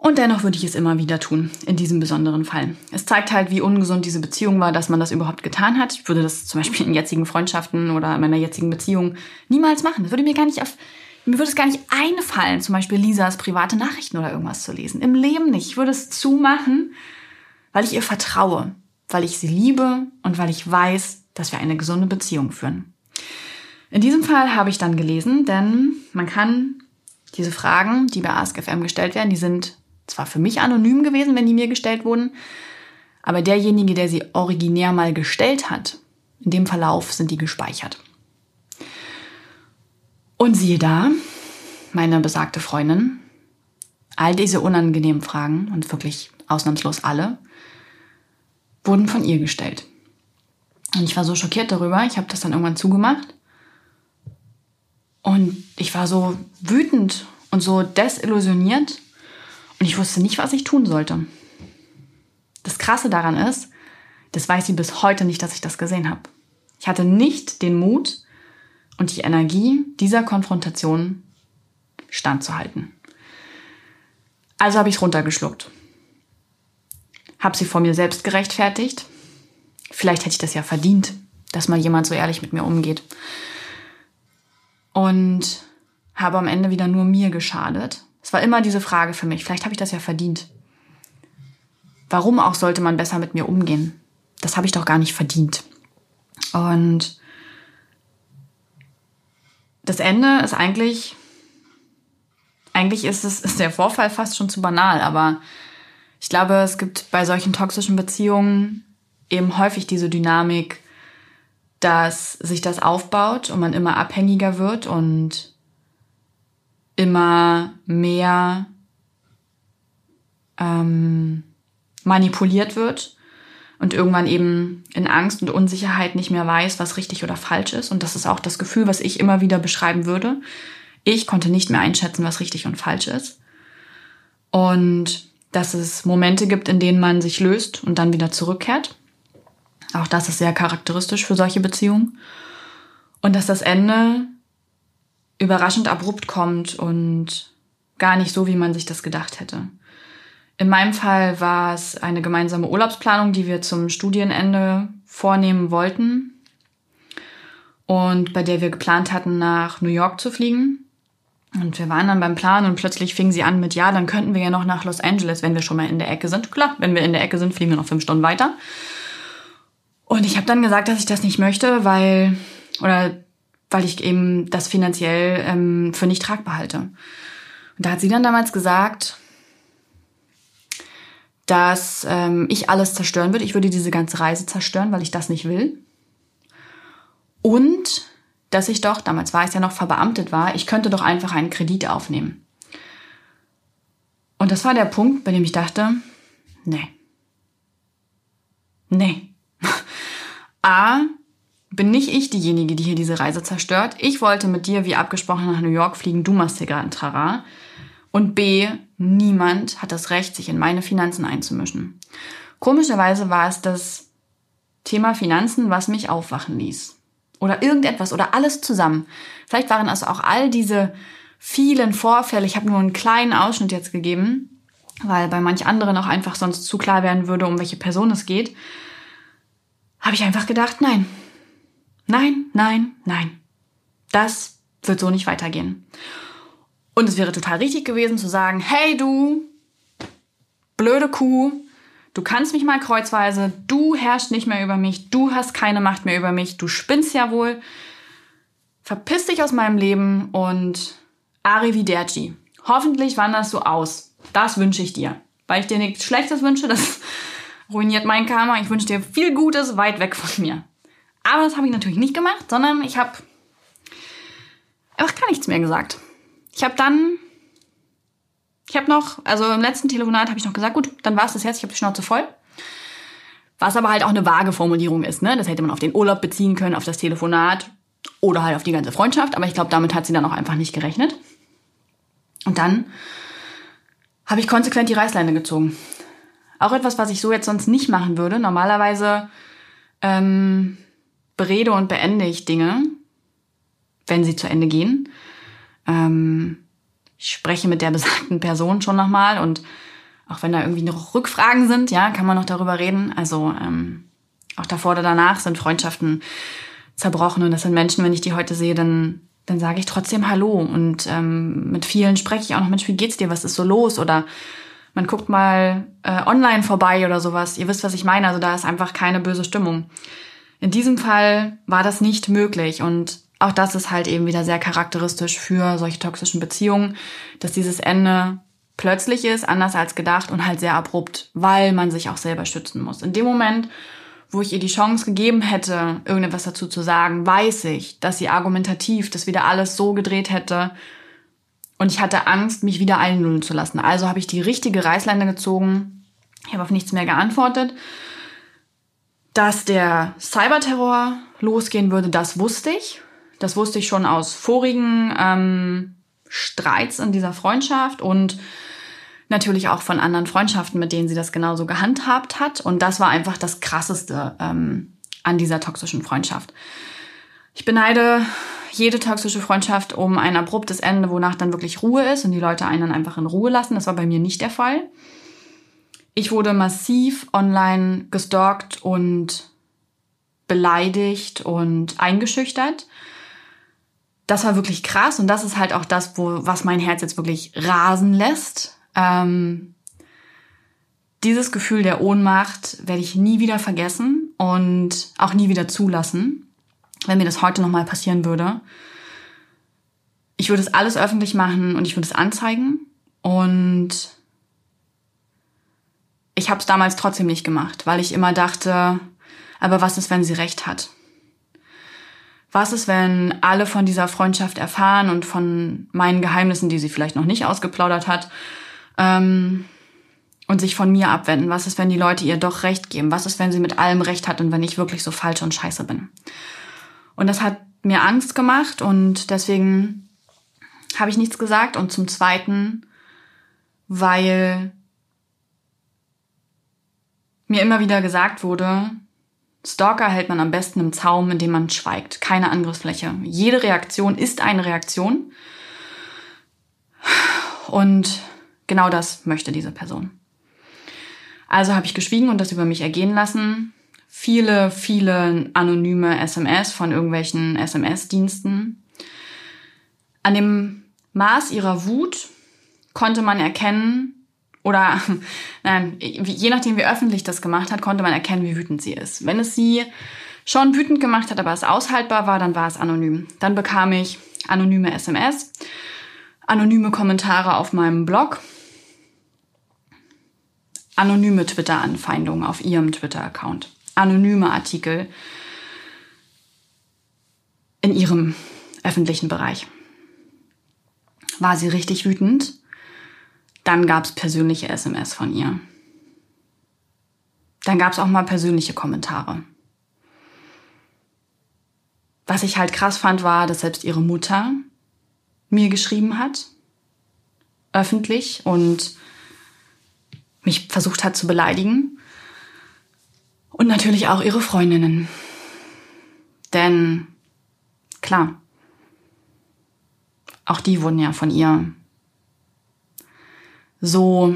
Speaker 1: Und dennoch würde ich es immer wieder tun, in diesem besonderen Fall. Es zeigt halt, wie ungesund diese Beziehung war, dass man das überhaupt getan hat. Ich würde das zum Beispiel in jetzigen Freundschaften oder in meiner jetzigen Beziehung niemals machen. Das würde mir gar nicht auf, mir würde es gar nicht einfallen, zum Beispiel Lisas private Nachrichten oder irgendwas zu lesen. Im Leben nicht. Ich würde es zumachen, weil ich ihr vertraue, weil ich sie liebe und weil ich weiß, dass wir eine gesunde Beziehung führen. In diesem Fall habe ich dann gelesen, denn man kann diese Fragen, die bei AskFM gestellt werden, die sind zwar für mich anonym gewesen, wenn die mir gestellt wurden, aber derjenige, der sie originär mal gestellt hat, in dem Verlauf sind die gespeichert. Und siehe da, meine besagte Freundin, all diese unangenehmen Fragen, und wirklich ausnahmslos alle, wurden von ihr gestellt. Und ich war so schockiert darüber, ich habe das dann irgendwann zugemacht. Und ich war so wütend und so desillusioniert und ich wusste nicht, was ich tun sollte. Das Krasse daran ist, das weiß sie bis heute nicht, dass ich das gesehen habe. Ich hatte nicht den Mut und die Energie, dieser Konfrontation standzuhalten. Also habe ich es runtergeschluckt. Habe sie vor mir selbst gerechtfertigt. Vielleicht hätte ich das ja verdient, dass mal jemand so ehrlich mit mir umgeht. Und habe am Ende wieder nur mir geschadet es war immer diese Frage für mich, vielleicht habe ich das ja verdient. Warum auch sollte man besser mit mir umgehen? Das habe ich doch gar nicht verdient. Und das Ende ist eigentlich, eigentlich ist es, ist der Vorfall fast schon zu banal, aber ich glaube, es gibt bei solchen toxischen Beziehungen eben häufig diese Dynamik, dass sich das aufbaut und man immer abhängiger wird und immer mehr ähm, manipuliert wird und irgendwann eben in Angst und Unsicherheit nicht mehr weiß, was richtig oder falsch ist. Und das ist auch das Gefühl, was ich immer wieder beschreiben würde. Ich konnte nicht mehr einschätzen, was richtig und falsch ist. Und dass es Momente gibt, in denen man sich löst und dann wieder zurückkehrt. Auch das ist sehr charakteristisch für solche Beziehungen. Und dass das Ende überraschend abrupt kommt und gar nicht so, wie man sich das gedacht hätte. In meinem Fall war es eine gemeinsame Urlaubsplanung, die wir zum Studienende vornehmen wollten und bei der wir geplant hatten, nach New York zu fliegen. Und wir waren dann beim Plan und plötzlich fing sie an mit, ja, dann könnten wir ja noch nach Los Angeles, wenn wir schon mal in der Ecke sind. Klar, wenn wir in der Ecke sind, fliegen wir noch fünf Stunden weiter. Und ich habe dann gesagt, dass ich das nicht möchte, weil, oder weil ich eben das finanziell ähm, für nicht tragbar halte. Und da hat sie dann damals gesagt, dass ähm, ich alles zerstören würde. Ich würde diese ganze Reise zerstören, weil ich das nicht will. Und dass ich doch, damals war ich ja noch verbeamtet war, ich könnte doch einfach einen Kredit aufnehmen. Und Und das war der Punkt, bei dem ich dachte, nee. Nee. A, bin nicht ich diejenige, die hier diese Reise zerstört. Ich wollte mit dir wie abgesprochen nach New York fliegen, du machst hier gerade ein Trara. Und B, niemand hat das Recht, sich in meine Finanzen einzumischen. Komischerweise war es das Thema Finanzen, was mich aufwachen ließ. Oder irgendetwas oder alles zusammen. Vielleicht waren es auch all diese vielen Vorfälle. Ich habe nur einen kleinen Ausschnitt jetzt gegeben, weil bei manch anderen auch einfach sonst zu klar werden würde, um welche Person es geht. Habe ich einfach gedacht, nein. Nein, nein, nein. Das wird so nicht weitergehen. Und es wäre total richtig gewesen zu sagen, hey du, blöde Kuh, du kannst mich mal kreuzweise, du herrschst nicht mehr über mich, du hast keine Macht mehr über mich, du spinnst ja wohl. Verpiss dich aus meinem Leben und arrivederci. Hoffentlich wanderst du aus. Das wünsche ich dir. Weil ich dir nichts Schlechtes wünsche, das ruiniert mein Karma. Ich wünsche dir viel Gutes weit weg von mir. Aber das habe ich natürlich nicht gemacht, sondern ich habe einfach gar nichts mehr gesagt. Ich habe dann, ich habe noch, also im letzten Telefonat habe ich noch gesagt, gut, dann war es das jetzt, ich habe die Schnauze voll. Was aber halt auch eine vage Formulierung ist, ne? Das hätte man auf den Urlaub beziehen können, auf das Telefonat oder halt auf die ganze Freundschaft. Aber ich glaube, damit hat sie dann auch einfach nicht gerechnet. Und dann habe ich konsequent die Reißleine gezogen. Auch etwas, was ich so jetzt sonst nicht machen würde. Normalerweise ähm, berede und beende ich Dinge, wenn sie zu Ende gehen. Ähm, ich spreche mit der besagten Person schon nochmal und auch wenn da irgendwie noch Rückfragen sind, ja, kann man noch darüber reden. Also ähm, auch davor oder danach sind Freundschaften zerbrochen und das sind Menschen, wenn ich die heute sehe, dann dann sage ich trotzdem Hallo und ähm, mit vielen spreche ich auch noch, Mensch, wie geht's dir, was ist so los oder man guckt mal äh, online vorbei oder sowas. Ihr wisst, was ich meine. Also da ist einfach keine böse Stimmung. In diesem Fall war das nicht möglich und auch das ist halt eben wieder sehr charakteristisch für solche toxischen Beziehungen, dass dieses Ende plötzlich ist, anders als gedacht und halt sehr abrupt, weil man sich auch selber schützen muss. In dem Moment, wo ich ihr die Chance gegeben hätte, irgendetwas dazu zu sagen, weiß ich, dass sie argumentativ das wieder alles so gedreht hätte. Und ich hatte Angst, mich wieder einlullen zu lassen. Also habe ich die richtige Reißleine gezogen. Ich habe auf nichts mehr geantwortet. Dass der Cyberterror losgehen würde, das wusste ich. Das wusste ich schon aus vorigen ähm, Streits in dieser Freundschaft und natürlich auch von anderen Freundschaften, mit denen sie das genauso gehandhabt hat. Und das war einfach das Krasseste ähm, an dieser toxischen Freundschaft. Ich beneide jede toxische Freundschaft um ein abruptes Ende, wonach dann wirklich Ruhe ist und die Leute einen einfach in Ruhe lassen. Das war bei mir nicht der Fall. Ich wurde massiv online gestalkt und beleidigt und eingeschüchtert das war wirklich krass und das ist halt auch das, wo, was mein Herz jetzt wirklich rasen lässt. Ähm, dieses Gefühl der Ohnmacht werde ich nie wieder vergessen und auch nie wieder zulassen, wenn mir das heute nochmal passieren würde. Ich würde es alles öffentlich machen und ich würde es anzeigen und ich habe es damals trotzdem nicht gemacht, weil ich immer dachte, aber was ist, wenn sie recht hat? Was ist, wenn alle von dieser Freundschaft erfahren und von meinen Geheimnissen, die sie vielleicht noch nicht ausgeplaudert hat, ähm, und sich von mir abwenden? Was ist, wenn die Leute ihr doch recht geben? Was ist, wenn sie mit allem recht hat und wenn ich wirklich so falsch und scheiße bin? Und das hat mir Angst gemacht und deswegen habe ich nichts gesagt. Und zum Zweiten, weil mir immer wieder gesagt wurde, Stalker hält man am besten im Zaum, indem man schweigt. Keine Angriffsfläche. Jede Reaktion ist eine Reaktion. Und genau das möchte diese Person. Also habe ich geschwiegen und das über mich ergehen lassen. Viele, viele anonyme SMS von irgendwelchen SMS-Diensten. An dem Maß ihrer Wut konnte man erkennen, oder [LAUGHS] nein, je nachdem, wie öffentlich das gemacht hat, konnte man erkennen, wie wütend sie ist. Wenn es sie schon wütend gemacht hat, aber es aushaltbar war, dann war es anonym. Dann bekam ich anonyme SMS, anonyme Kommentare auf meinem Blog, anonyme Twitter-Anfeindungen auf ihrem Twitter-Account, anonyme Artikel in ihrem öffentlichen Bereich. War sie richtig wütend? dann gab es persönliche SMS von ihr. Dann gab es auch mal persönliche Kommentare. Was ich halt krass fand, war, dass selbst ihre Mutter mir geschrieben hat, öffentlich und mich versucht hat zu beleidigen. Und natürlich auch ihre Freundinnen. Denn klar, auch die wurden ja von ihr so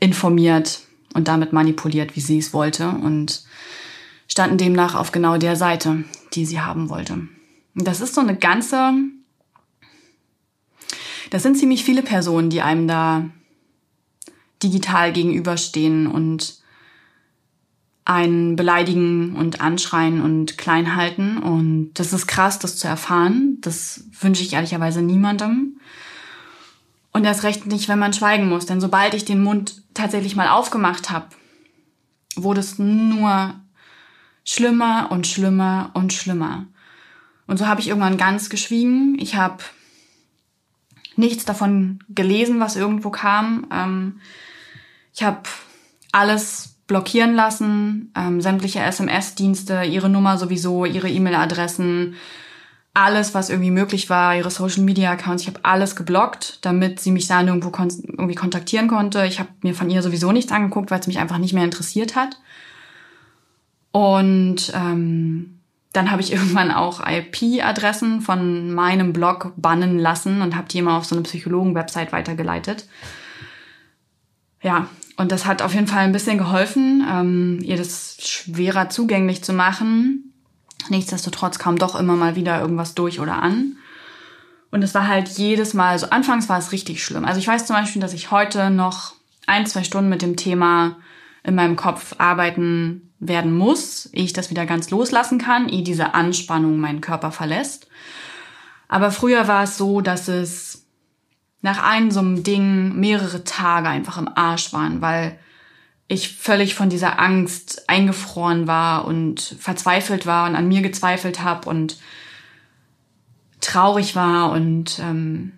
Speaker 1: informiert und damit manipuliert, wie sie es wollte und standen demnach auf genau der Seite, die sie haben wollte. Das ist so eine ganze, das sind ziemlich viele Personen, die einem da digital gegenüberstehen und einen beleidigen und anschreien und klein halten. Und das ist krass, das zu erfahren. Das wünsche ich ehrlicherweise niemandem. Und erst recht nicht, wenn man schweigen muss. Denn sobald ich den Mund tatsächlich mal aufgemacht habe, wurde es nur schlimmer und schlimmer und schlimmer. Und so habe ich irgendwann ganz geschwiegen. Ich habe nichts davon gelesen, was irgendwo kam. Ähm, ich habe alles blockieren lassen, ähm, sämtliche SMS-Dienste, ihre Nummer sowieso, ihre E-Mail-Adressen, alles, was irgendwie möglich war, ihre Social-Media-Accounts. Ich habe alles geblockt, damit sie mich da nirgendwo kon irgendwie kontaktieren konnte. Ich habe mir von ihr sowieso nichts angeguckt, weil es mich einfach nicht mehr interessiert hat. Und ähm, dann habe ich [LAUGHS] irgendwann auch IP-Adressen von meinem Blog bannen lassen und habe die immer auf so eine Psychologen-Website weitergeleitet. Ja, und das hat auf jeden Fall ein bisschen geholfen, ähm, ihr das schwerer zugänglich zu machen. Nichtsdestotrotz kam doch immer mal wieder irgendwas durch oder an. Und es war halt jedes Mal, so anfangs war es richtig schlimm. Also ich weiß zum Beispiel, dass ich heute noch ein, zwei Stunden mit dem Thema in meinem Kopf arbeiten werden muss, ehe ich das wieder ganz loslassen kann, ehe diese Anspannung meinen Körper verlässt. Aber früher war es so, dass es nach einem so einem Ding mehrere Tage einfach im Arsch waren, weil ich völlig von dieser Angst eingefroren war und verzweifelt war und an mir gezweifelt habe und traurig war und ähm,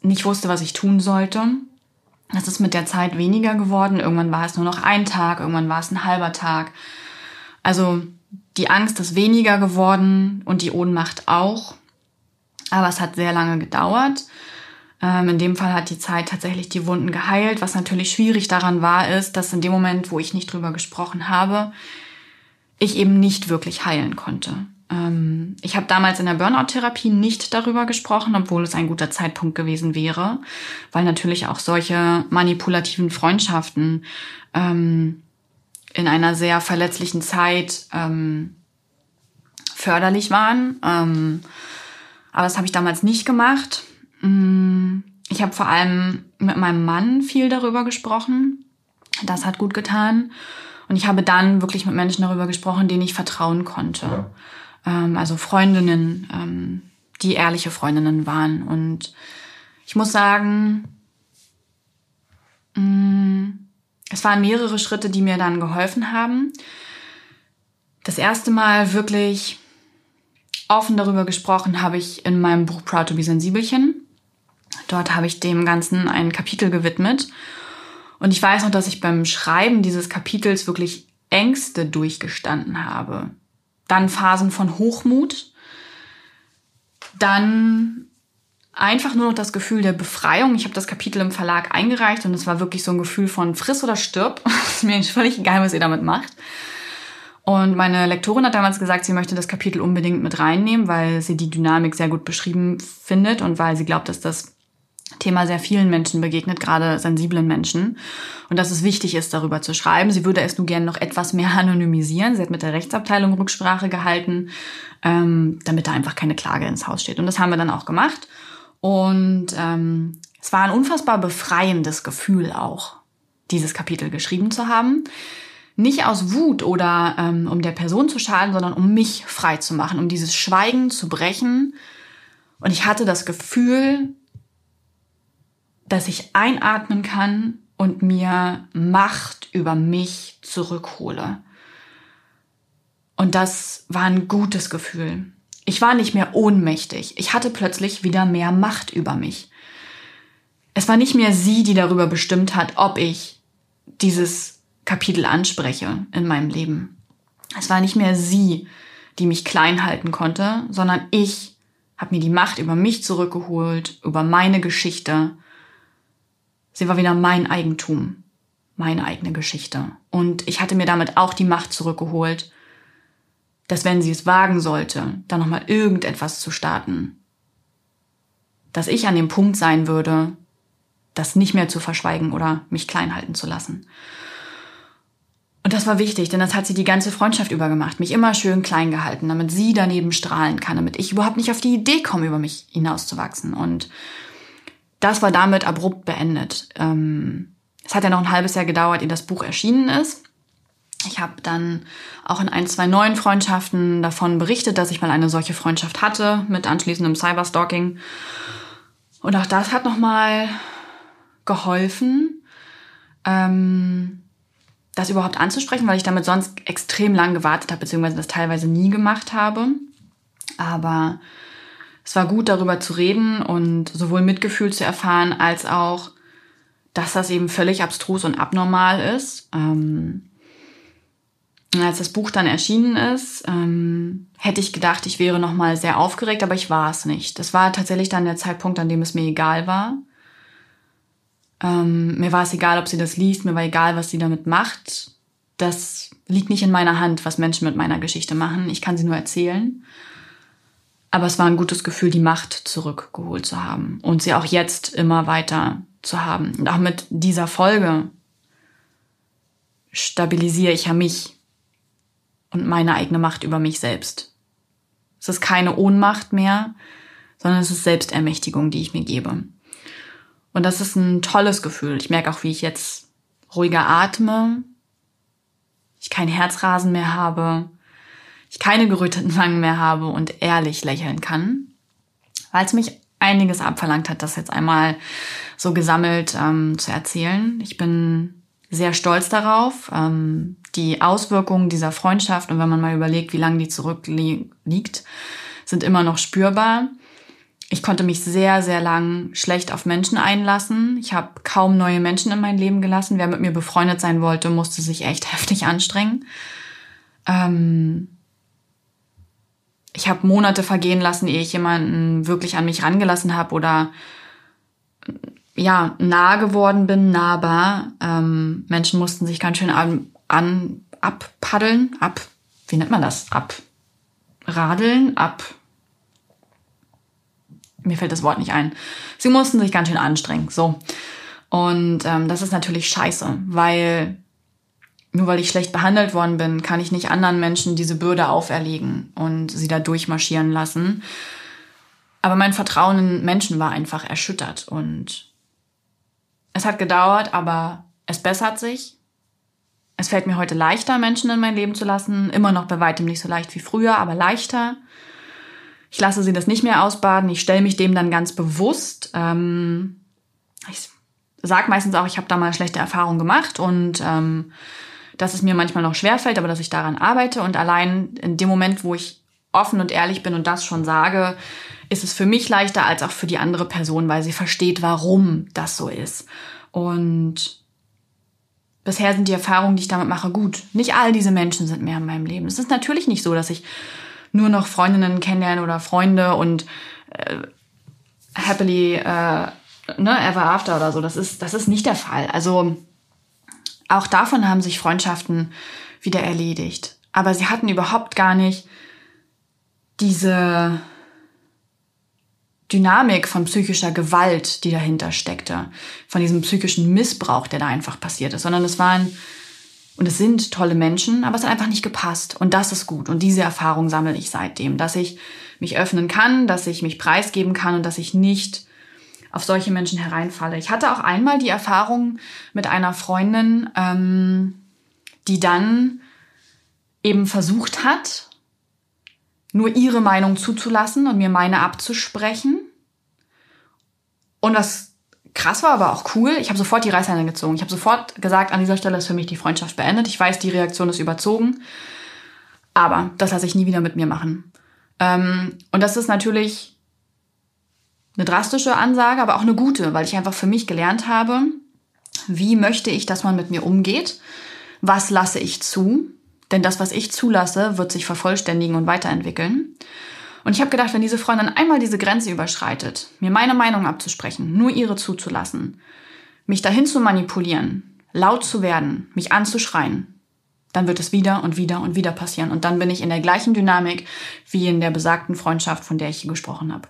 Speaker 1: nicht wusste, was ich tun sollte. Das ist mit der Zeit weniger geworden. Irgendwann war es nur noch ein Tag, irgendwann war es ein halber Tag. Also die Angst ist weniger geworden und die Ohnmacht auch. Aber es hat sehr lange gedauert. Ähm, in dem Fall hat die Zeit tatsächlich die Wunden geheilt. Was natürlich schwierig daran war, ist, dass in dem Moment, wo ich nicht drüber gesprochen habe, ich eben nicht wirklich heilen konnte. Ähm, ich habe damals in der Burnout-Therapie nicht darüber gesprochen, obwohl es ein guter Zeitpunkt gewesen wäre, weil natürlich auch solche manipulativen Freundschaften ähm, in einer sehr verletzlichen Zeit ähm, förderlich waren. Ähm, aber das habe ich damals nicht gemacht. Mm, ich habe vor allem mit meinem Mann viel darüber gesprochen. Das hat gut getan. Und ich habe dann wirklich mit Menschen darüber gesprochen, denen ich vertrauen konnte. Ja ähm, also Freundinnen, ähm, die ehrliche Freundinnen waren. Und ich muss sagen, mm, es waren mehrere Schritte, die mir dann geholfen haben. Das erste Mal wirklich offen darüber gesprochen habe ich in meinem Buch Proud to be Sensibelchen. Dort habe ich dem Ganzen ein Kapitel gewidmet. Und ich weiß noch, dass ich beim Schreiben dieses Kapitels wirklich Ängste durchgestanden habe dann Phasen von Hochmut, dann einfach nur noch das Gefühl der Befreiung. Ich habe das Kapitel im Verlag eingereicht und es war wirklich so ein Gefühl von friss oder stirb. [LAUGHS] ist mir völlig egal, was ihr damit macht. Und meine Lektorin hat damals gesagt, sie möchte das Kapitel unbedingt mit reinnehmen, weil sie die Dynamik sehr gut beschrieben findet und weil sie glaubt, dass das Thema sehr vielen Menschen begegnet, gerade sensiblen Menschen. Und dass es wichtig ist, darüber zu schreiben. Sie würde es nur gerne noch etwas mehr [LAUGHS] anonymisieren. Sie hat mit der Rechtsabteilung Rücksprache gehalten, ähm, damit da einfach keine Klage ins Haus steht. Und das haben wir dann auch gemacht. Und ähm, es war ein unfassbar befreiendes Gefühl auch, dieses Kapitel geschrieben zu haben. Nicht aus Wut oder ähm, um der Person zu schaden, sondern um mich frei zu machen, um dieses Schweigen zu brechen. Und ich hatte das Gefühl, dass ich einatmen kann und mir Macht über mich zurückhole. Und das war ein gutes Gefühl. Ich war nicht mehr ohnmächtig. Ich hatte plötzlich wieder mehr Macht über mich. es war nicht mehr sie, die darüber bestimmt hat, ob ich dieses Kapitel anspreche in meinem Leben. Es war nicht mehr sie, die mich klein halten konnte, sondern ich habe mir die Macht über mich zurückgeholt, über meine Geschichte. Sie war wieder mein Eigentum, meine eigene Geschichte. Und ich hatte mir damit auch die Macht zurückgeholt, dass wenn sie es wagen sollte, dann nochmal irgendetwas zu starten, dass ich an dem Punkt sein würde, das nicht mehr zu verschweigen oder mich klein halten zu lassen. Und das war wichtig, denn das hat sie die ganze Freundschaft über gemacht, mich immer schön klein gehalten, damit sie daneben strahlen kann, damit ich überhaupt nicht auf die Idee komme, über mich hinauszuwachsen. Und das war damit abrupt beendet. Ähm, es hat ja noch ein halbes Jahr gedauert, ehe das Buch erschienen ist. Ich habe dann auch in ein, zwei neuen Freundschaften davon berichtet, dass ich mal eine solche Freundschaft hatte mit anschließendem Cyberstalking. Und auch das hat nochmal geholfen, ähm, das überhaupt anzusprechen, weil ich damit sonst extrem lang gewartet habe, beziehungsweise das teilweise nie gemacht habe. Aber es war gut, darüber zu reden und sowohl Mitgefühl zu erfahren, als auch, dass das eben völlig abstrus und abnormal ist. Ähm, als das Buch dann erschienen ist, ähm, hätte ich gedacht, ich wäre noch mal sehr aufgeregt, aber ich war es nicht. Das war tatsächlich dann der Zeitpunkt, an dem es mir egal war. Ähm, mir war es egal, ob sie das liest, mir war egal, was sie damit macht. Das liegt nicht in meiner Hand, was Menschen mit meiner Geschichte machen. Ich kann sie nur erzählen. Aber es war ein gutes Gefühl, die Macht zurückgeholt zu haben und sie auch jetzt immer weiter zu haben. Und auch mit dieser Folge stabilisiere ich ja mich und meine eigene Macht über mich selbst. Es ist keine Ohnmacht mehr, sondern es ist Selbstermächtigung, die ich mir gebe. Und das ist ein tolles Gefühl. Ich merke auch, wie ich jetzt ruhiger atme, ich kein Herzrasen mehr habe, ich keine geröteten Wangen mehr habe und ehrlich lächeln kann, weil es mich einiges abverlangt hat, das jetzt einmal so gesammelt ähm, zu erzählen. Ich bin sehr stolz darauf. Ähm, die Auswirkungen dieser Freundschaft, und wenn man mal überlegt, wie lange die zurückliegt, sind immer noch spürbar. Ich konnte mich sehr, sehr lang schlecht auf Menschen einlassen. Ich habe kaum neue Menschen in mein Leben gelassen. Wer mit mir befreundet sein wollte, musste sich echt [LAUGHS] heftig anstrengen. Ähm ich habe Monate vergehen lassen, ehe ich jemanden wirklich an mich rangelassen habe oder ja nah geworden bin, nahbar. Ähm, Menschen mussten sich ganz schön an, an abpaddeln, ab wie nennt man das? Abradeln, ab mir fällt das Wort nicht ein. Sie mussten sich ganz schön anstrengen. So. Und ähm, das ist natürlich scheiße, weil nur weil ich schlecht behandelt worden bin, kann ich nicht anderen Menschen diese Bürde auferlegen und sie da durchmarschieren lassen. Aber mein Vertrauen in Menschen war einfach erschüttert und es hat gedauert, aber es bessert sich. Es fällt mir heute leichter, Menschen in mein Leben zu lassen. Immer noch bei weitem nicht so leicht wie früher, aber leichter. Ich lasse sie das nicht mehr ausbaden. Ich stelle mich dem dann ganz bewusst. Ähm, ich sage meistens auch, ich habe da mal schlechte Erfahrungen gemacht und ähm, dass es mir manchmal noch schwerfällt, aber dass ich daran arbeite. Und allein in dem Moment, wo ich offen und ehrlich bin und das schon sage, ist es für mich leichter als auch für die andere Person, weil sie versteht, warum das so ist. Und bisher sind die Erfahrungen, die ich damit mache, gut. Nicht all diese Menschen sind mehr in meinem Leben. Es ist natürlich nicht so, dass ich nur noch Freundinnen kennenlernen oder Freunde und äh, happily äh, ne, ever after oder so. Das ist, das ist nicht der Fall. Also auch davon haben sich Freundschaften wieder erledigt. Aber sie hatten überhaupt gar nicht diese Dynamik von psychischer Gewalt, die dahinter steckte, von diesem psychischen Missbrauch, der da einfach passiert ist, sondern es waren und es sind tolle Menschen, aber es hat einfach nicht gepasst. Und das ist gut. Und diese Erfahrung sammle ich seitdem, dass ich mich öffnen kann, dass ich mich preisgeben kann und dass ich nicht auf solche Menschen hereinfalle. Ich hatte auch einmal die Erfahrung mit einer Freundin, ähm, die dann eben versucht hat, nur ihre Meinung zuzulassen und mir meine abzusprechen. Und das krass war, aber auch cool. Ich habe sofort die Reißleine gezogen. Ich habe sofort gesagt, an dieser Stelle ist für mich die Freundschaft beendet. Ich weiß, die Reaktion ist überzogen. Aber das lasse ich nie wieder mit mir machen. Ähm, und das ist natürlich eine drastische Ansage, aber auch eine gute, weil ich einfach für mich gelernt habe, wie möchte ich, dass man mit mir umgeht, was lasse ich zu, denn das, was ich zulasse, wird sich vervollständigen und weiterentwickeln. Und ich habe gedacht, wenn diese Freundin einmal diese Grenze überschreitet, mir meine Meinung abzusprechen, nur ihre zuzulassen, mich dahin zu manipulieren, laut zu werden, mich anzuschreien, dann wird es wieder und wieder und wieder passieren. Und dann bin ich in der gleichen Dynamik wie in der besagten Freundschaft, von der ich hier gesprochen habe.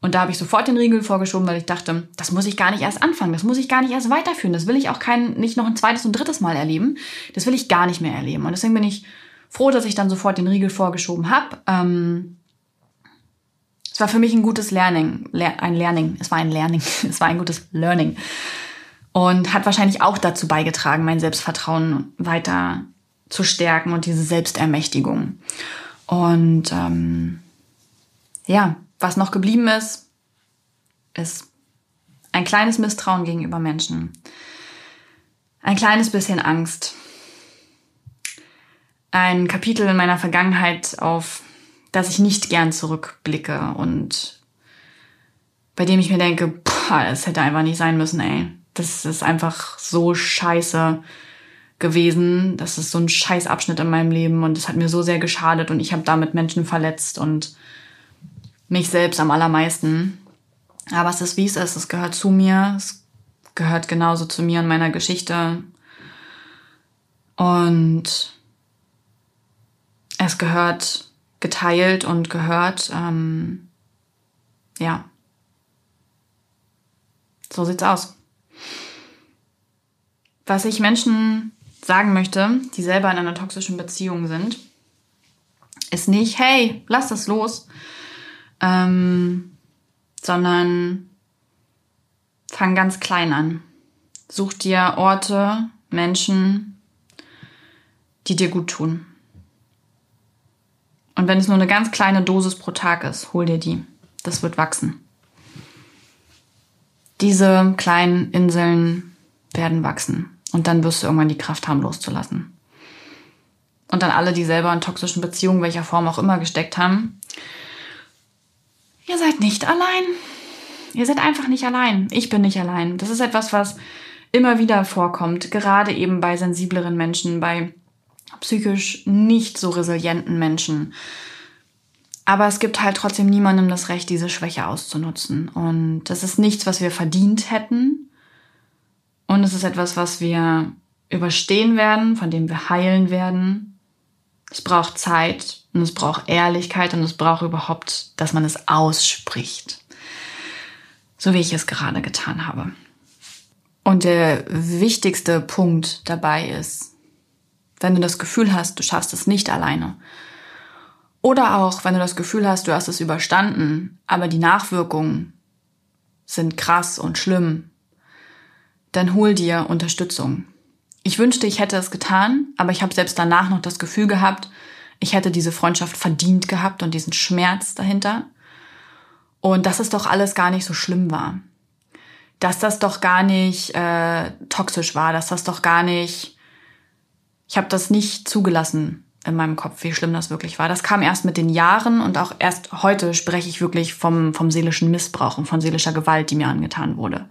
Speaker 1: Und da habe ich sofort den Riegel vorgeschoben, weil ich dachte, das muss ich gar nicht erst anfangen, das muss ich gar nicht erst weiterführen, das will ich auch kein, nicht noch ein zweites und drittes Mal erleben, das will ich gar nicht mehr erleben. Und deswegen bin ich froh, dass ich dann sofort den Riegel vorgeschoben habe. Ähm, es war für mich ein gutes Learning, ein Learning, es war ein Learning, [LAUGHS] es war ein gutes Learning. Und hat wahrscheinlich auch dazu beigetragen, mein Selbstvertrauen weiter zu stärken und diese Selbstermächtigung. Und ähm, ja, was noch geblieben ist, ist ein kleines Misstrauen gegenüber Menschen. Ein kleines bisschen Angst. Ein Kapitel in meiner Vergangenheit, auf das ich nicht gern zurückblicke und bei dem ich mir denke, es hätte einfach nicht sein müssen, ey. Das ist einfach so scheiße gewesen. Das ist so ein scheiß Abschnitt in meinem Leben und es hat mir so sehr geschadet und ich habe damit Menschen verletzt und mich selbst am allermeisten. Aber es ist wie es ist. Es gehört zu mir. Es gehört genauso zu mir und meiner Geschichte. Und es gehört geteilt und gehört. Ähm, ja. So sieht's aus. Was ich Menschen sagen möchte, die selber in einer toxischen Beziehung sind, ist nicht, hey, lass das los ähm, sondern fang ganz klein an. Such dir Orte, Menschen, die dir gut tun. Und wenn es nur eine ganz kleine Dosis pro Tag ist, hol dir die. Das wird wachsen. Diese kleinen Inseln werden wachsen. Und dann wirst du irgendwann die Kraft haben, loszulassen. Und dann alle, die selber in toxischen Beziehungen, welcher Form auch immer, gesteckt haben, Ihr seid nicht allein. Ihr seid einfach nicht allein. Ich bin nicht allein. Das ist etwas, was immer wieder vorkommt, gerade eben bei sensibleren Menschen, bei psychisch nicht so resilienten Menschen. Aber es gibt halt trotzdem niemandem das Recht, diese Schwäche auszunutzen. Und das ist nichts, was wir verdient hätten. Und es ist etwas, was wir überstehen werden, von dem wir heilen werden. Es braucht Zeit und es braucht Ehrlichkeit und es braucht überhaupt, dass man es ausspricht. So wie ich es gerade getan habe. Und der wichtigste Punkt dabei ist, wenn du das Gefühl hast, du schaffst es nicht alleine. Oder auch, wenn du das Gefühl hast, du hast es überstanden, aber die Nachwirkungen sind krass und schlimm, dann hol dir Unterstützung. Ich wünschte, ich hätte es getan, aber ich habe selbst danach noch das Gefühl gehabt, ich hätte diese Freundschaft verdient gehabt und diesen Schmerz dahinter. Und dass es doch alles gar nicht so schlimm war. Dass das doch gar nicht äh, toxisch war, dass das doch gar nicht... Ich habe das nicht zugelassen in meinem Kopf, wie schlimm das wirklich war. Das kam erst mit den Jahren und auch erst heute spreche ich wirklich vom, vom seelischen Missbrauch und von seelischer Gewalt, die mir angetan wurde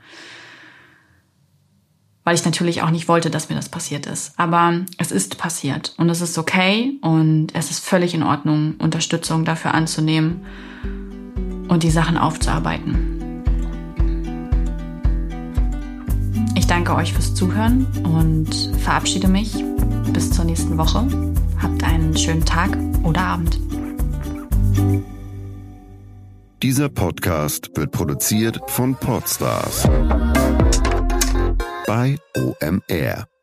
Speaker 1: weil ich natürlich auch nicht wollte, dass mir das passiert ist. Aber es ist passiert und es ist okay und es ist völlig in Ordnung, Unterstützung dafür anzunehmen und die Sachen aufzuarbeiten. Ich danke euch fürs Zuhören und verabschiede mich. Bis zur nächsten Woche. Habt einen schönen Tag oder Abend.
Speaker 2: Dieser Podcast wird produziert von Podstars bei OMR.